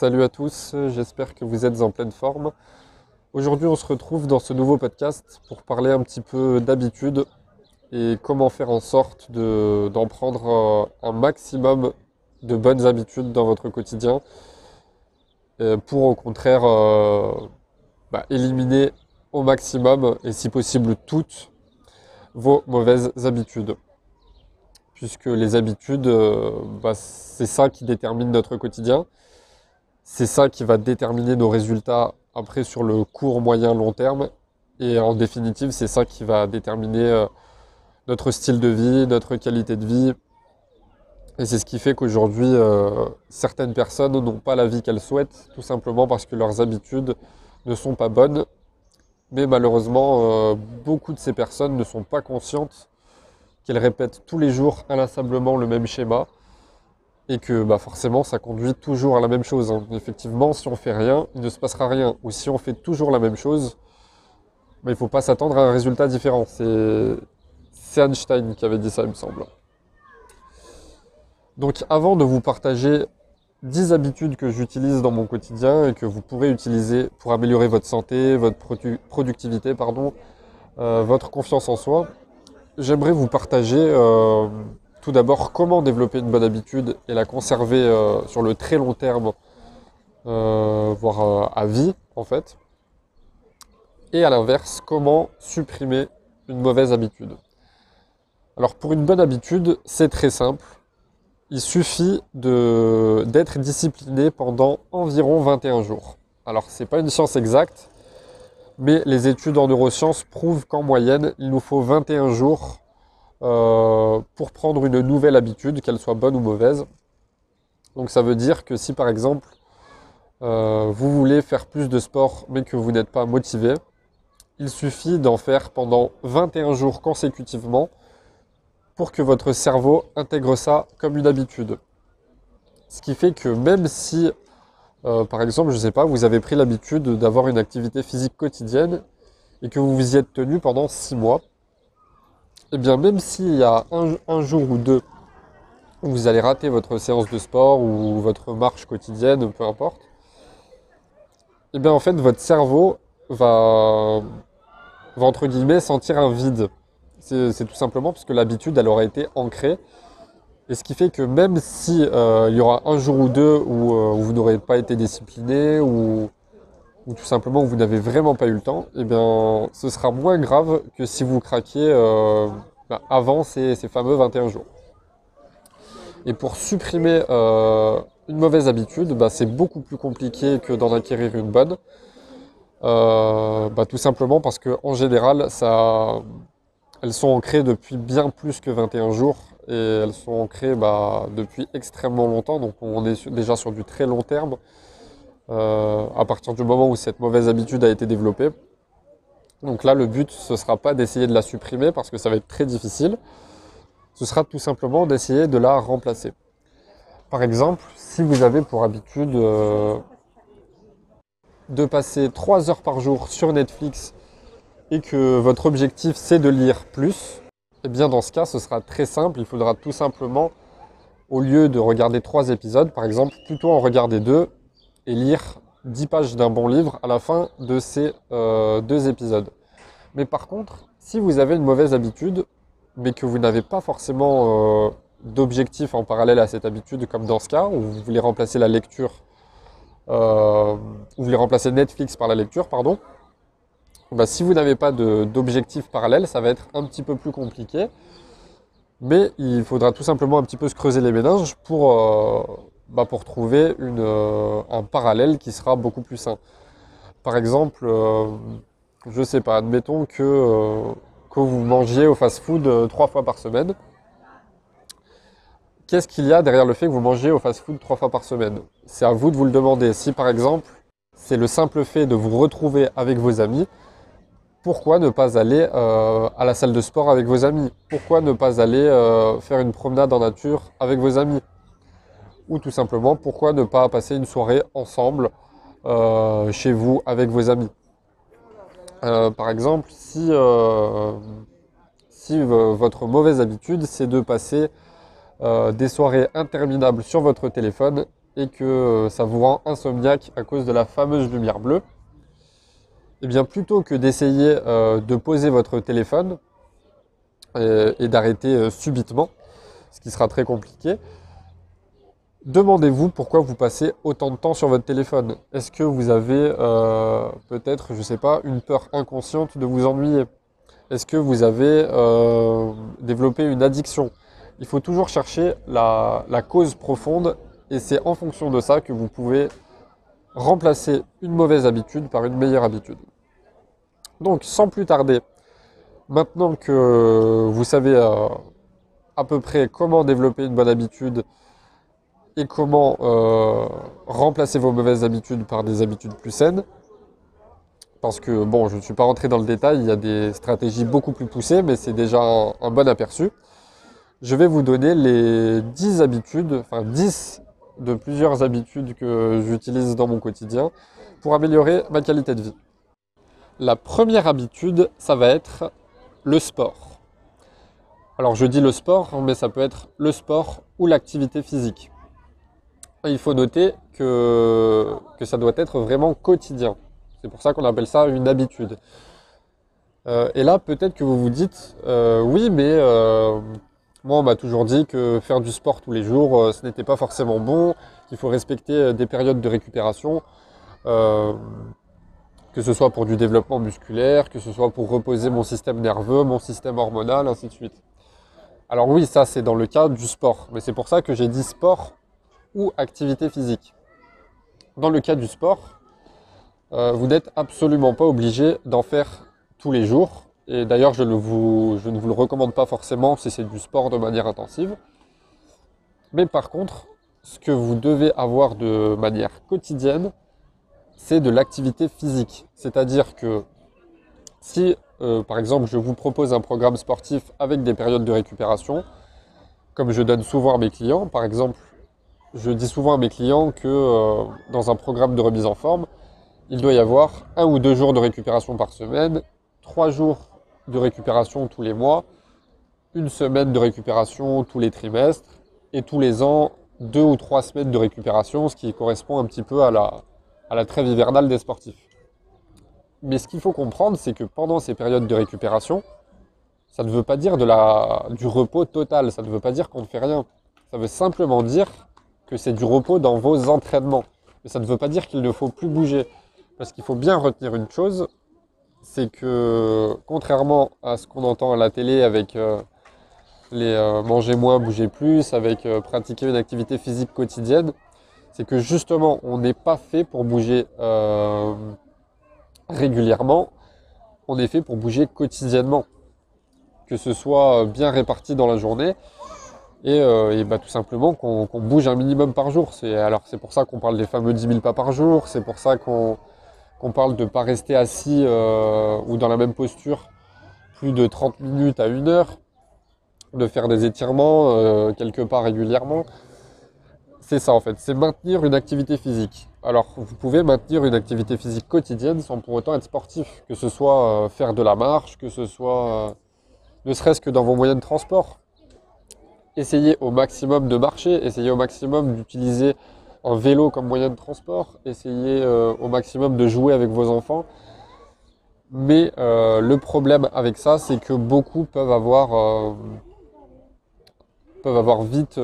Salut à tous, j'espère que vous êtes en pleine forme. Aujourd'hui on se retrouve dans ce nouveau podcast pour parler un petit peu d'habitude et comment faire en sorte d'en prendre un maximum de bonnes habitudes dans votre quotidien pour au contraire euh, bah, éliminer au maximum et si possible toutes vos mauvaises habitudes. Puisque les habitudes, euh, bah, c'est ça qui détermine notre quotidien. C'est ça qui va déterminer nos résultats après sur le court, moyen, long terme. Et en définitive, c'est ça qui va déterminer euh, notre style de vie, notre qualité de vie. Et c'est ce qui fait qu'aujourd'hui, euh, certaines personnes n'ont pas la vie qu'elles souhaitent, tout simplement parce que leurs habitudes ne sont pas bonnes. Mais malheureusement, euh, beaucoup de ces personnes ne sont pas conscientes qu'elles répètent tous les jours inlassablement le même schéma et que bah, forcément ça conduit toujours à la même chose. Hein. Effectivement, si on fait rien, il ne se passera rien. Ou si on fait toujours la même chose, bah, il ne faut pas s'attendre à un résultat différent. C'est Einstein qui avait dit ça, il me semble. Donc avant de vous partager 10 habitudes que j'utilise dans mon quotidien et que vous pourrez utiliser pour améliorer votre santé, votre productivité, pardon, euh, votre confiance en soi, j'aimerais vous partager euh, tout d'abord, comment développer une bonne habitude et la conserver euh, sur le très long terme, euh, voire euh, à vie en fait. Et à l'inverse, comment supprimer une mauvaise habitude. Alors pour une bonne habitude, c'est très simple. Il suffit d'être discipliné pendant environ 21 jours. Alors c'est pas une science exacte, mais les études en neurosciences prouvent qu'en moyenne, il nous faut 21 jours euh, pour prendre une nouvelle habitude, qu'elle soit bonne ou mauvaise. Donc ça veut dire que si par exemple euh, vous voulez faire plus de sport mais que vous n'êtes pas motivé, il suffit d'en faire pendant 21 jours consécutivement pour que votre cerveau intègre ça comme une habitude. Ce qui fait que même si, euh, par exemple, je ne sais pas, vous avez pris l'habitude d'avoir une activité physique quotidienne et que vous vous y êtes tenu pendant 6 mois, eh bien, même s'il y a un, jour ou deux où vous allez rater votre séance de sport ou votre marche quotidienne, peu importe, eh bien, en fait, votre cerveau va, va entre guillemets sentir un vide. C'est tout simplement parce que l'habitude, elle aura été ancrée. Et ce qui fait que même si euh, il y aura un jour ou deux où, euh, où vous n'aurez pas été discipliné ou, ou tout simplement vous n'avez vraiment pas eu le temps, eh bien, ce sera moins grave que si vous craquiez euh, bah, avant ces, fameux 21 jours. Et pour supprimer euh, une mauvaise habitude, bah, c'est beaucoup plus compliqué que d'en acquérir une bonne. Euh, bah, tout simplement parce qu'en général, elles sont ancrées depuis bien plus que 21 jours et elles sont ancrées depuis extrêmement longtemps. Donc on est déjà sur du très long terme. Euh, à partir du moment où cette mauvaise habitude a été développée. Donc là, le but, ce ne sera pas d'essayer de la supprimer parce que ça va être très difficile. Ce sera tout simplement d'essayer de la remplacer. Par exemple, si vous avez pour habitude euh, de passer 3 heures par jour sur Netflix et que votre objectif c'est de lire plus, eh bien dans ce cas, ce sera très simple. Il faudra tout simplement, au lieu de regarder 3 épisodes, par exemple, plutôt en regarder 2 et lire 10 pages d'un bon livre à la fin de ces euh, deux épisodes. Mais par contre, si vous avez une mauvaise habitude, mais que vous n'avez pas forcément euh, d'objectif en parallèle à cette habitude, comme dans ce cas, où vous voulez remplacer la lecture, euh, vous voulez remplacer Netflix par la lecture, pardon, bah, si vous n'avez pas d'objectif parallèle, ça va être un petit peu plus compliqué. Mais il faudra tout simplement un petit peu se creuser les méninges pour, euh, bah, pour trouver une, euh, un parallèle qui sera beaucoup plus sain. Par exemple, euh, je sais pas, admettons que, euh, que vous mangiez au fast-food trois fois par semaine. Qu'est-ce qu'il y a derrière le fait que vous mangez au fast-food trois fois par semaine? C'est à vous de vous le demander. Si par exemple, c'est le simple fait de vous retrouver avec vos amis, pourquoi ne pas aller à la salle de sport avec vos amis? Pourquoi ne pas aller faire une promenade en nature avec vos amis? Ou tout simplement pourquoi ne pas passer une soirée ensemble euh, chez vous avec vos amis? Euh, par exemple, si, euh, si votre mauvaise habitude c'est de passer des soirées interminables sur votre téléphone, et que ça vous rend insomniaque à cause de la fameuse lumière bleue, eh bien plutôt que d'essayer de poser votre téléphone et d'arrêter subitement, ce qui sera très compliqué, Demandez-vous pourquoi vous passez autant de temps sur votre téléphone. Est-ce que vous avez euh, peut-être, je ne sais pas, une peur inconsciente de vous ennuyer? Est-ce que vous avez euh, développé une addiction? Il faut toujours chercher la, cause profonde et c'est en fonction de ça que vous pouvez remplacer une mauvaise habitude par une meilleure habitude. Donc sans plus tarder, maintenant que vous savez euh, à peu près comment développer une bonne habitude, et comment euh, remplacer vos mauvaises habitudes par des habitudes plus saines. Parce que, bon, je ne suis pas rentré dans le détail, il y a des stratégies beaucoup plus poussées, mais c'est déjà un, bon aperçu. Je vais vous donner les 10 habitudes, enfin 10 de plusieurs habitudes que j'utilise dans mon quotidien pour améliorer ma qualité de vie. La première habitude, ça va être le sport. Alors je dis le sport, mais ça peut être le sport ou l'activité physique il faut noter que, ça doit être vraiment quotidien. C'est pour ça qu'on appelle ça une habitude. Euh, et là, peut-être que vous vous dites, euh, oui, mais euh, moi, on m'a toujours dit que faire du sport tous les jours, ce n'était pas forcément bon, qu'il faut respecter des périodes de récupération, que ce soit pour du développement musculaire, que ce soit pour reposer mon système nerveux, mon système hormonal, ainsi de suite. Alors oui, ça, c'est dans le cas du sport. Mais c'est pour ça que j'ai dit sport ou activité physique. Dans le cas du sport, euh, vous n'êtes absolument pas obligé d'en faire tous les jours. Et d'ailleurs, je, ne vous le recommande pas forcément si c'est du sport de manière intensive. Mais par contre, ce que vous devez avoir de manière quotidienne, c'est de l'activité physique. C'est-à-dire que si, euh, par exemple, je vous propose un programme sportif avec des périodes de récupération, comme je donne souvent à mes clients, par exemple, je dis souvent à mes clients que euh, dans un programme de remise en forme, il doit y avoir un ou deux jours de récupération par semaine, trois jours de récupération tous les mois, une semaine de récupération tous les trimestres, et tous les ans, deux ou trois semaines de récupération, ce qui correspond un petit peu à la, à la trêve hivernale des sportifs. Mais ce qu'il faut comprendre, c'est que pendant ces périodes de récupération, ça ne veut pas dire de la, du repos total, ça ne veut pas dire qu'on ne fait rien. Ça veut simplement dire que c'est du repos dans vos entraînements. Mais ça ne veut pas dire qu'il ne faut plus bouger. Parce qu'il faut bien retenir une chose, c'est que contrairement à ce qu'on entend à la télé avec euh, les euh, manger moins, bouger plus, avec euh, pratiquer une activité physique quotidienne, c'est que justement on n'est pas fait pour bouger régulièrement, on est fait pour bouger quotidiennement. Que ce soit bien réparti dans la journée, et, euh, bah, tout simplement qu'on bouge un minimum par jour. Alors c'est pour ça qu'on parle des fameux 10 000 pas par jour, c'est pour ça qu'on parle de ne pas rester assis euh, ou dans la même posture plus de 30 minutes à une heure, de faire des étirements euh, quelque part régulièrement. C'est ça en fait, c'est maintenir une activité physique. Alors vous pouvez maintenir une activité physique quotidienne sans pour autant être sportif, que ce soit faire de la marche, que ce soit ne serait-ce que dans vos moyens de transport essayez au maximum de marcher, essayez au maximum d'utiliser un vélo comme moyen de transport, essayez euh, au maximum de jouer avec vos enfants. Mais euh, le problème avec ça, c'est que beaucoup peuvent avoir, euh, vite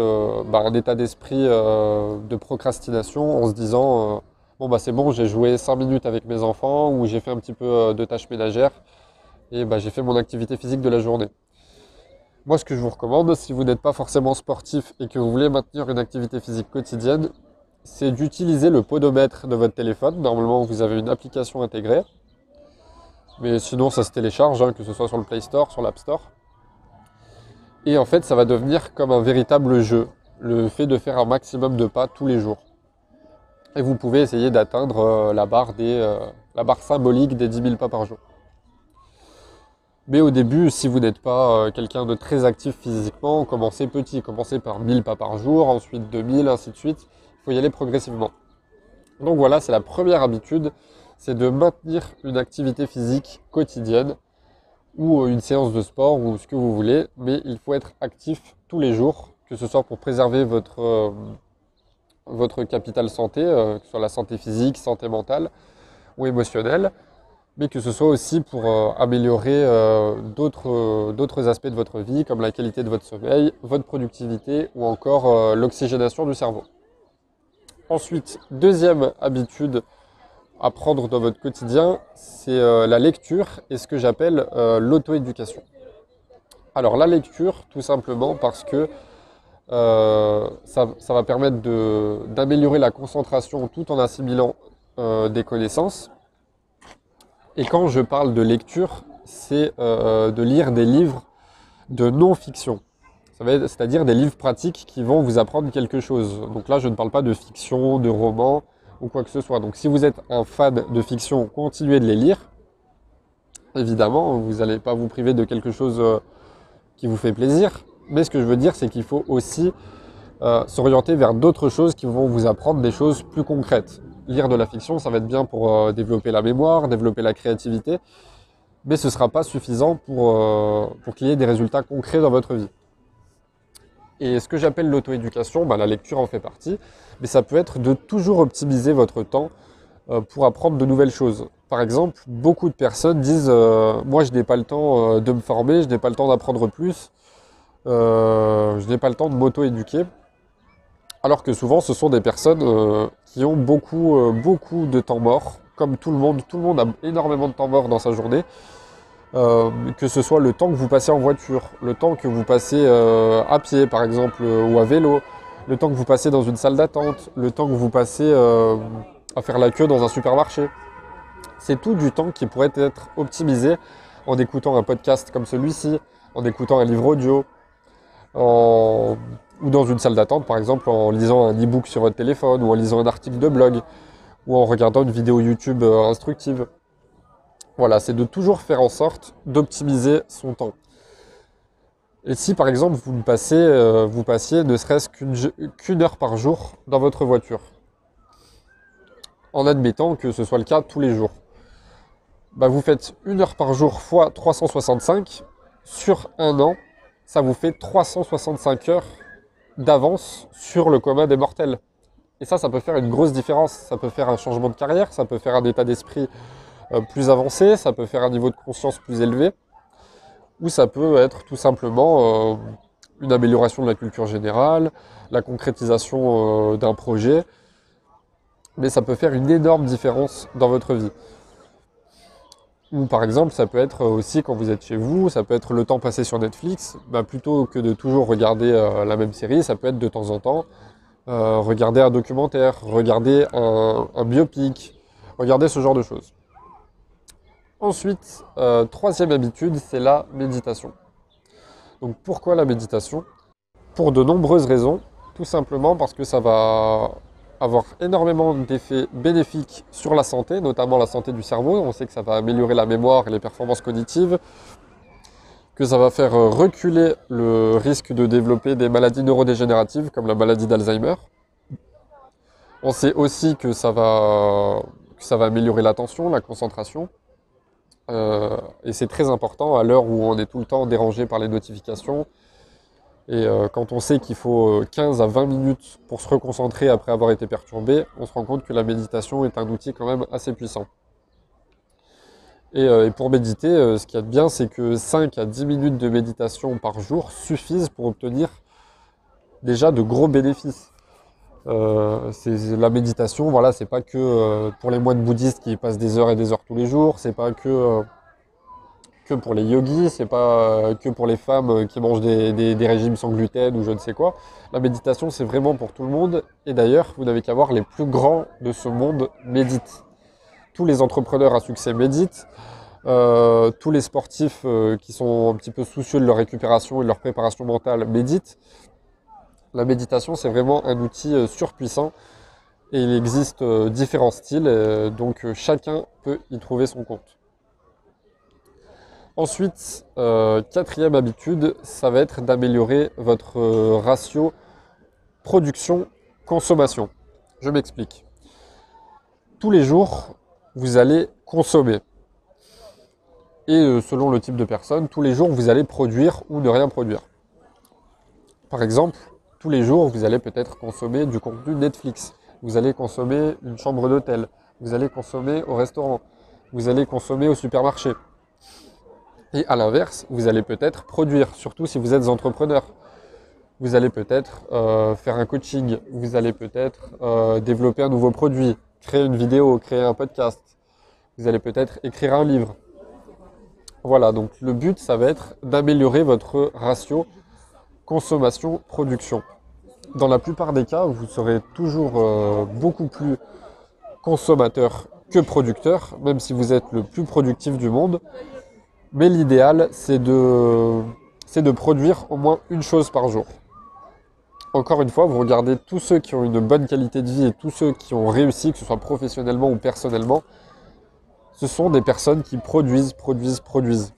bah, un état d'esprit de procrastination en se disant bon bah c'est bon, j'ai joué 5 minutes avec mes enfants ou j'ai fait un petit peu de tâches ménagères et bah, j'ai fait mon activité physique de la journée. Moi, ce que je vous recommande, si vous n'êtes pas forcément sportif et que vous voulez maintenir une activité physique quotidienne, c'est d'utiliser le podomètre de votre téléphone. Normalement, vous avez une application intégrée. Mais sinon, ça se télécharge, hein, que ce soit sur le Play Store, sur l'App Store. Et en fait, ça va devenir comme un véritable jeu. Le fait de faire un maximum de pas tous les jours. Et vous pouvez essayer d'atteindre euh, la, barre euh, la barre symbolique des 10 000 pas par jour. Mais au début, si vous n'êtes pas euh, quelqu'un de très actif physiquement, commencez petit, commencez par 1000 pas par jour, ensuite 2000, ainsi de suite. Il faut y aller progressivement. Donc voilà, c'est la première habitude, c'est de maintenir une activité physique quotidienne ou euh, une séance de sport ou ce que vous voulez, mais il faut être actif tous les jours, que ce soit pour préserver votre, euh, votre capital santé, que ce soit la santé physique, santé mentale ou émotionnelle, mais que ce soit aussi pour améliorer d'autres aspects de votre vie, comme la qualité de votre sommeil, votre productivité ou encore l'oxygénation du cerveau. Ensuite, deuxième habitude à prendre dans votre quotidien, c'est euh, la lecture et ce que j'appelle euh, l'auto-éducation. Alors la lecture, tout simplement parce que euh, ça, va permettre d'améliorer la concentration tout en assimilant des connaissances. Et quand je parle de lecture, c'est de lire des livres de non-fiction c'est-à-dire des livres pratiques qui vont vous apprendre quelque chose. Donc là, je ne parle pas de fiction, de roman ou quoi que ce soit. Donc si vous êtes un fan de fiction, continuez de les lire. Évidemment, vous n'allez pas vous priver de quelque chose euh, qui vous fait plaisir. Mais ce que je veux dire, c'est qu'il faut aussi euh, s'orienter vers d'autres choses qui vont vous apprendre des choses plus concrètes. Lire de la fiction, ça va être bien pour euh, développer la mémoire, développer la créativité, mais ce ne sera pas suffisant pour, pour qu'il y ait des résultats concrets dans votre vie. Et ce que j'appelle l'auto-éducation, bah, la lecture en fait partie, mais ça peut être de toujours optimiser votre temps euh, pour apprendre de nouvelles choses. Par exemple, beaucoup de personnes disent euh, Moi, je n'ai pas le temps euh, de me former, je n'ai pas le temps d'apprendre plus, je n'ai pas le temps de m'auto-éduquer. Alors que souvent, ce sont des personnes qui ont beaucoup, beaucoup de temps mort, comme tout le monde. Tout le monde a énormément de temps mort dans sa journée. Euh, que ce soit le temps que vous passez en voiture, le temps que vous passez euh, à pied par exemple euh, ou à vélo, le temps que vous passez dans une salle d'attente, le temps que vous passez à faire la queue dans un supermarché. C'est tout du temps qui pourrait être optimisé en écoutant un podcast comme celui-ci, en écoutant un livre audio, ou dans une salle d'attente par exemple en lisant un e-book sur votre téléphone ou en lisant un article de blog ou en regardant une vidéo YouTube instructive. Voilà, c'est de toujours faire en sorte d'optimiser son temps. Et si par exemple vous, passez, euh, vous passiez ne serait-ce qu'une heure par jour dans votre voiture, en admettant que ce soit le cas tous les jours, bah vous faites une heure par jour fois 365, sur un an, ça vous fait 365 heures d'avance sur le commun des mortels. Et ça, ça peut faire une grosse différence. Ça peut faire un changement de carrière, ça peut faire un état d'esprit euh, plus avancé, ça peut faire un niveau de conscience plus élevé, ou ça peut être tout simplement euh, une amélioration de la culture générale, la concrétisation euh, d'un projet, mais ça peut faire une énorme différence dans votre vie. Ou par exemple, ça peut être aussi quand vous êtes chez vous, ça peut être le temps passé sur Netflix, bah, plutôt que de toujours regarder la même série, ça peut être de temps en temps regarder un documentaire, regarder un biopic, regarder ce genre de choses. Ensuite, euh, troisième habitude, c'est la méditation. Donc pourquoi la méditation? Pour de nombreuses raisons. Tout simplement parce que ça va avoir énormément d'effets bénéfiques sur la santé, notamment la santé du cerveau. On sait que ça va améliorer la mémoire et les performances cognitives, que ça va faire reculer le risque de développer des maladies neurodégénératives comme la maladie d'Alzheimer. On sait aussi que ça va, ça va améliorer l'attention, la concentration, euh, et c'est très important à l'heure où on est tout le temps dérangé par les notifications. Et euh, quand on sait qu'il faut 15 à 20 minutes pour se reconcentrer après avoir été perturbé, on se rend compte que la méditation est un outil quand même assez puissant. Et, euh, pour méditer, ce qu'il y a de bien, c'est que 5 à 10 minutes de méditation par jour suffisent pour obtenir déjà de gros bénéfices. Euh, la méditation, voilà, c'est pas que euh, pour les moines bouddhistes qui passent des heures et des heures tous les jours, c'est pas que, euh, que pour les yogis, c'est pas que pour les femmes qui mangent des, régimes sans gluten ou je ne sais quoi. La méditation, c'est vraiment pour tout le monde. Et d'ailleurs, vous n'avez qu'à voir les plus grands de ce monde méditent. Tous les entrepreneurs à succès méditent. tous les sportifs qui sont un petit peu soucieux de leur récupération et de leur préparation mentale méditent. La méditation, c'est vraiment un outil euh, surpuissant et il existe euh, différents styles, euh, donc chacun peut y trouver son compte. Ensuite, quatrième habitude, ça va être d'améliorer votre ratio production-consommation. Je m'explique. Tous les jours, vous allez consommer. Et selon le type de personne, tous les jours, vous allez produire ou ne rien produire. Par exemple, tous les jours, vous allez peut-être consommer du contenu Netflix, vous allez consommer une chambre d'hôtel, vous allez consommer au restaurant, vous allez consommer au supermarché. Et à l'inverse, vous allez peut-être produire, surtout si vous êtes entrepreneur. Vous allez peut-être euh, faire un coaching, vous allez peut-être euh, développer un nouveau produit, créer une vidéo, créer un podcast, vous allez peut-être écrire un livre. Voilà, donc le but, ça va être d'améliorer votre ratio consommation-production. Dans la plupart des cas, vous serez toujours euh, beaucoup plus consommateur que producteur, même si vous êtes le plus productif du monde. Mais l'idéal, c'est de, de produire au moins une chose par jour. Encore une fois, vous regardez tous ceux qui ont une bonne qualité de vie et tous ceux qui ont réussi, que ce soit professionnellement ou personnellement, ce sont des personnes qui produisent, produisent, produisent.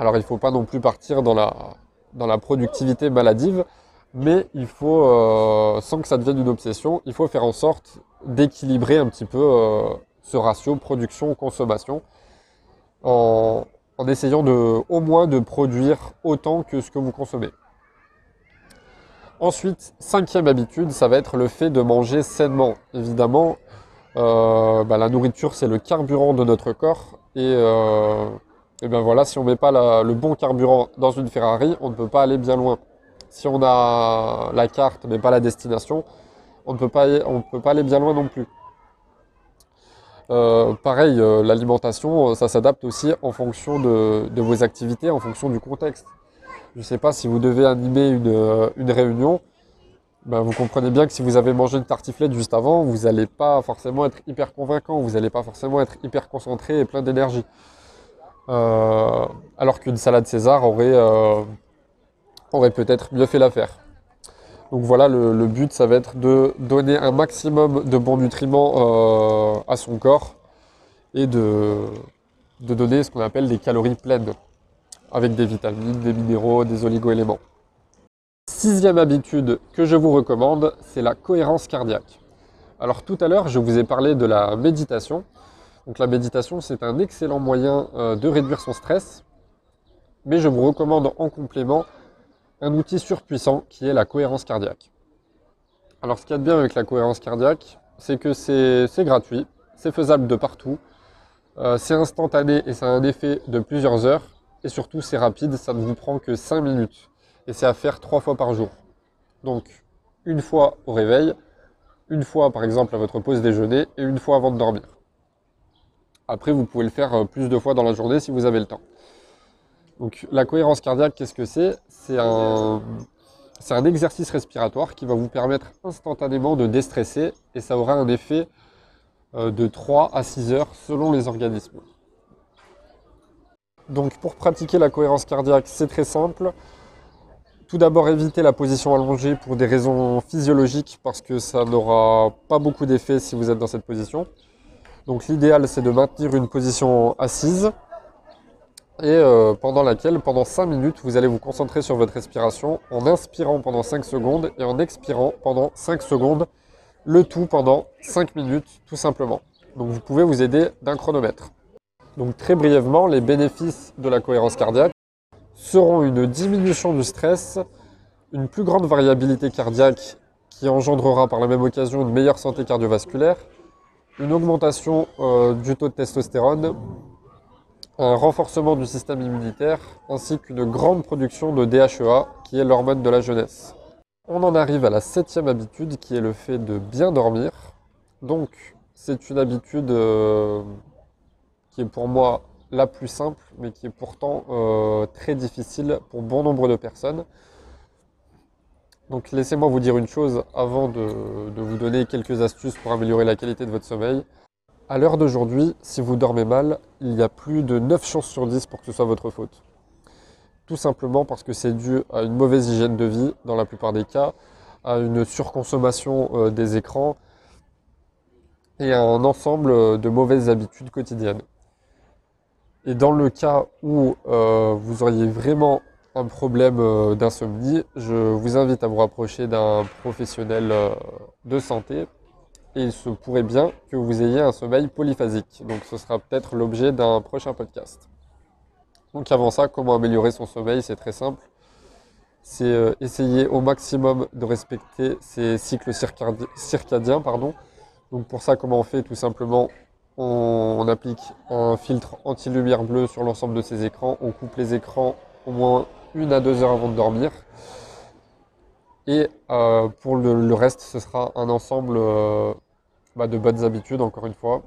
Alors il ne faut pas non plus partir dans la, dans la productivité maladive, mais il faut, euh, sans que ça devienne une obsession, il faut faire en sorte d'équilibrer un petit peu euh, ce ratio production-consommation en, essayant de, au moins de produire autant que ce que vous consommez. Ensuite, cinquième habitude, ça va être le fait de manger sainement. Évidemment, euh, bah, la nourriture c'est le carburant de notre corps et, et ben voilà, si on ne met pas le bon carburant dans une Ferrari, on ne peut pas aller bien loin si on a la carte mais pas la destination, on ne peut pas, on peut pas aller bien loin non plus. Euh, pareil, euh, l'alimentation, ça s'adapte aussi en fonction de, vos activités, en fonction du contexte. Je ne sais pas si vous devez animer une, euh, réunion, ben vous comprenez bien que si vous avez mangé une tartiflette juste avant, vous n'allez pas forcément être hyper convaincant, vous n'allez pas forcément être hyper concentré et plein d'énergie. alors qu'une salade César aurait aurait peut-être mieux fait l'affaire. Donc voilà, le, but, ça va être de donner un maximum de bons nutriments euh, à son corps et de, donner ce qu'on appelle des calories pleines, avec des vitamines, des minéraux, des oligo-éléments. Sixième habitude que je vous recommande, c'est la cohérence cardiaque. Alors tout à l'heure, je vous ai parlé de la méditation. Donc la méditation, c'est un excellent moyen euh, de réduire son stress, mais je vous recommande en complément un outil surpuissant qui est la cohérence cardiaque. Alors ce qu'il y a de bien avec la cohérence cardiaque, c'est que c'est gratuit, c'est faisable de partout, euh, c'est instantané et ça a un effet de plusieurs heures, et surtout c'est rapide, ça ne vous prend que 5 minutes, et c'est à faire 3 fois par jour. Donc une fois au réveil, une fois par exemple à votre pause déjeuner, et une fois avant de dormir. Après vous pouvez le faire euh, plus de fois dans la journée si vous avez le temps. Donc la cohérence cardiaque, qu'est-ce que c'est? C'est un, exercice respiratoire qui va vous permettre instantanément de déstresser et ça aura un effet euh, de 3 à 6 heures selon les organismes. Donc pour pratiquer la cohérence cardiaque, c'est très simple. Tout d'abord, éviter la position allongée pour des raisons physiologiques parce que ça n'aura pas beaucoup d'effet si vous êtes dans cette position. Donc l'idéal, c'est de maintenir une position assise et euh, pendant laquelle, pendant 5 minutes, vous allez vous concentrer sur votre respiration en inspirant pendant 5 secondes et en expirant pendant 5 secondes, le tout pendant 5 minutes tout simplement. Donc vous pouvez vous aider d'un chronomètre. Donc très brièvement, les bénéfices de la cohérence cardiaque seront une diminution du stress, une plus grande variabilité cardiaque qui engendrera par la même occasion une meilleure santé cardiovasculaire, une augmentation euh, du taux de testostérone, un renforcement du système immunitaire ainsi qu'une grande production de DHEA qui est l'hormone de la jeunesse. On en arrive à la septième habitude qui est le fait de bien dormir. Donc c'est une habitude euh, qui est pour moi la plus simple mais qui est pourtant euh, très difficile pour bon nombre de personnes. Donc laissez-moi vous dire une chose avant de vous donner quelques astuces pour améliorer la qualité de votre sommeil. À l'heure d'aujourd'hui, si vous dormez mal, il y a plus de 9 chances sur 10 pour que ce soit votre faute. Tout simplement parce que c'est dû à une mauvaise hygiène de vie dans la plupart des cas, à une surconsommation euh, des écrans et à un ensemble de mauvaises habitudes quotidiennes. Et dans le cas où euh, vous auriez vraiment un problème euh, d'insomnie, je vous invite à vous rapprocher d'un professionnel de santé et il se pourrait bien que vous ayez un sommeil polyphasique. Donc ce sera peut-être l'objet d'un prochain podcast. Donc avant ça, comment améliorer son sommeil? C'est très simple. c'est euh, essayer au maximum de respecter ces cycles circadiens. Pardon. Donc pour ça, comment on fait? Tout simplement, on, applique un filtre anti-lumière bleue sur l'ensemble de ces écrans. On coupe les écrans au moins une à deux heures avant de dormir. Et euh, pour le, reste, ce sera un ensemble euh, bah, de bonnes habitudes, encore une fois.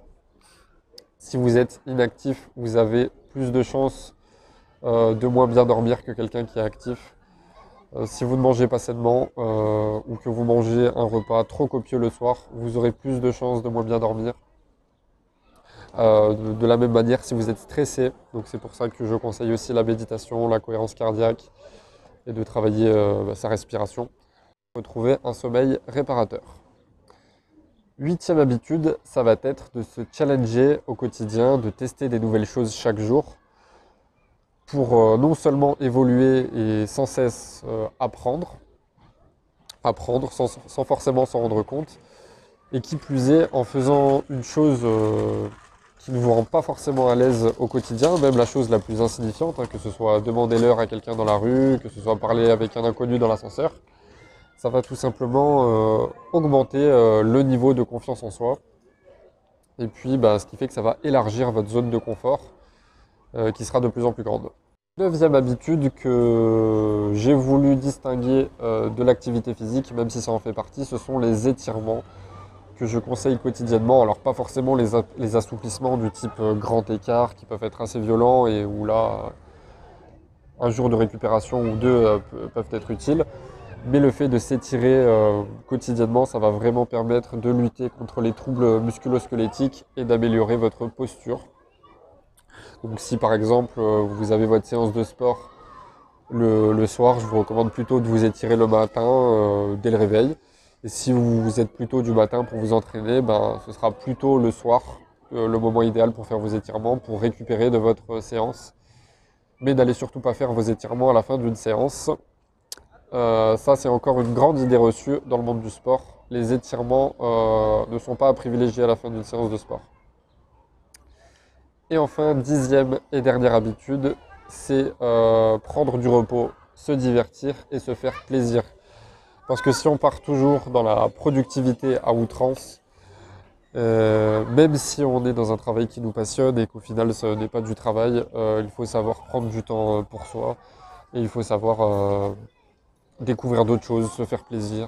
Si vous êtes inactif, vous avez plus de chances de moins bien dormir que quelqu'un qui est actif. Euh, si vous ne mangez pas sainement euh, ou que vous mangez un repas trop copieux le soir, vous aurez plus de chances de moins bien dormir. Euh, de, la même manière, si vous êtes stressé, donc c'est pour ça que je conseille aussi la méditation, la cohérence cardiaque et de travailler bah, sa respiration, retrouver un sommeil réparateur. Huitième habitude, ça va être de se challenger au quotidien, de tester des nouvelles choses chaque jour pour euh, non seulement évoluer et sans cesse euh, apprendre, apprendre sans, forcément s'en rendre compte, et qui plus est en faisant une chose euh, qui ne vous rend pas forcément à l'aise au quotidien, même la chose la plus insignifiante, hein, que ce soit demander l'heure à quelqu'un dans la rue, que ce soit parler avec un inconnu dans l'ascenseur, ça va tout simplement augmenter le niveau de confiance en soi. Et puis, bah, ce qui fait que ça va élargir votre zone de confort euh, qui sera de plus en plus grande. Deuxième habitude que j'ai voulu distinguer euh, de l'activité physique, même si ça en fait partie, ce sont les étirements que je conseille quotidiennement. Alors pas forcément les, les assouplissements du type euh, grand écart qui peuvent être assez violents et où là un jour de récupération ou deux peuvent être utiles. Mais le fait de s'étirer quotidiennement, ça va vraiment permettre de lutter contre les troubles musculo-squelettiques et d'améliorer votre posture. Donc si par exemple euh, vous avez votre séance de sport le, soir, je vous recommande plutôt de vous étirer le matin euh, dès le réveil. Et si vous êtes plutôt du matin pour vous entraîner, ben, ce sera plutôt le soir euh, le moment idéal pour faire vos étirements, pour récupérer de votre séance. Mais n'allez surtout pas faire vos étirements à la fin d'une séance. Ça, c'est encore une grande idée reçue dans le monde du sport. Les étirements ne sont pas à privilégier à la fin d'une séance de sport. Et enfin, dixième et dernière habitude, c'est euh, prendre du repos, se divertir et se faire plaisir. Parce que si on part toujours dans la productivité à outrance, euh, même si on est dans un travail qui nous passionne et qu'au final ce n'est pas du travail, euh, il faut savoir prendre du temps pour soi et il faut savoir découvrir d'autres choses, se faire plaisir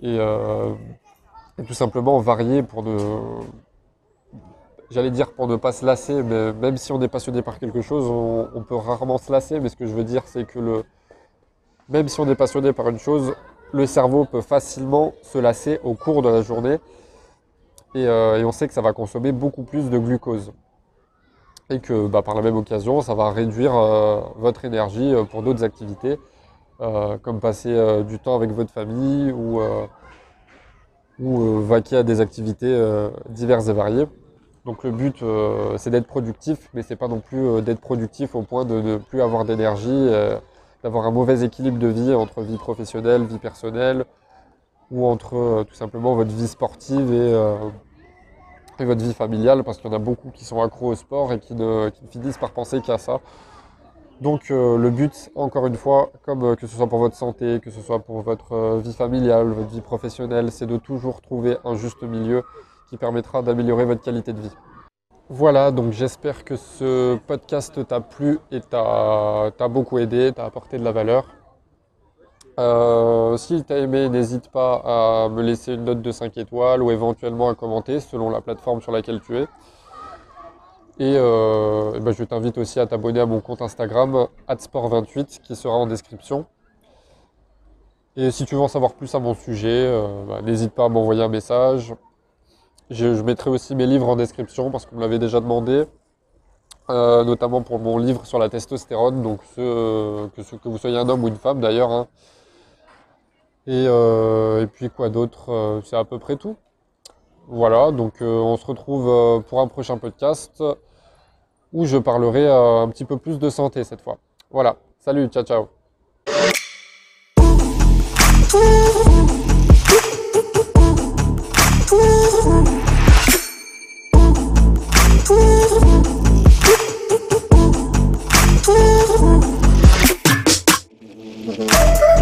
et, et, tout simplement varier pour ne, j'allais dire pour ne pas se lasser, mais même si on est passionné par quelque chose, on, peut rarement se lasser. Mais ce que je veux dire, c'est que même si on est passionné par une chose, le cerveau peut facilement se lasser au cours de la journée. Et, euh, on sait que ça va consommer beaucoup plus de glucose. Et que bah, par la même occasion, ça va réduire euh, votre énergie euh, pour d'autres activités, comme passer du temps avec votre famille ou, ou vaquer à des activités diverses et variées. Donc le but, euh, c'est d'être productif, mais c'est pas non plus euh, d'être productif au point de ne plus avoir d'énergie, euh, d'avoir un mauvais équilibre de vie entre vie professionnelle, vie personnelle, ou entre tout simplement votre vie sportive et, votre vie familiale, parce qu'il y en a beaucoup qui sont accros au sport et qui ne, finissent par penser qu'à ça. Donc le but, encore une fois, comme que ce soit pour votre santé, que ce soit pour votre vie familiale, votre vie professionnelle, c'est de toujours trouver un juste milieu qui permettra d'améliorer votre qualité de vie. Voilà, donc j'espère que ce podcast t'a plu et t'a beaucoup aidé, t'a apporté de la valeur. Euh, si t'as aimé, n'hésite pas à me laisser une note de 5 étoiles ou éventuellement à commenter selon la plateforme sur laquelle tu es. Et, euh, ben, je t'invite aussi à t'abonner à mon compte Instagram, adsport28, qui sera en description. Et si tu veux en savoir plus à mon sujet, euh, ben, n'hésite pas à m'envoyer un message. Je, mettrai aussi mes livres en description parce qu'on me l'avait déjà demandé, euh, notamment pour mon livre sur la testostérone, donc que, que vous soyez un homme ou une femme d'ailleurs. Hein. Euh, et, puis quoi d'autre C'est à peu près tout. Voilà, donc on se retrouve pour un prochain podcast où je parlerai euh, un petit peu plus de santé cette fois. Voilà, salut, ciao ciao.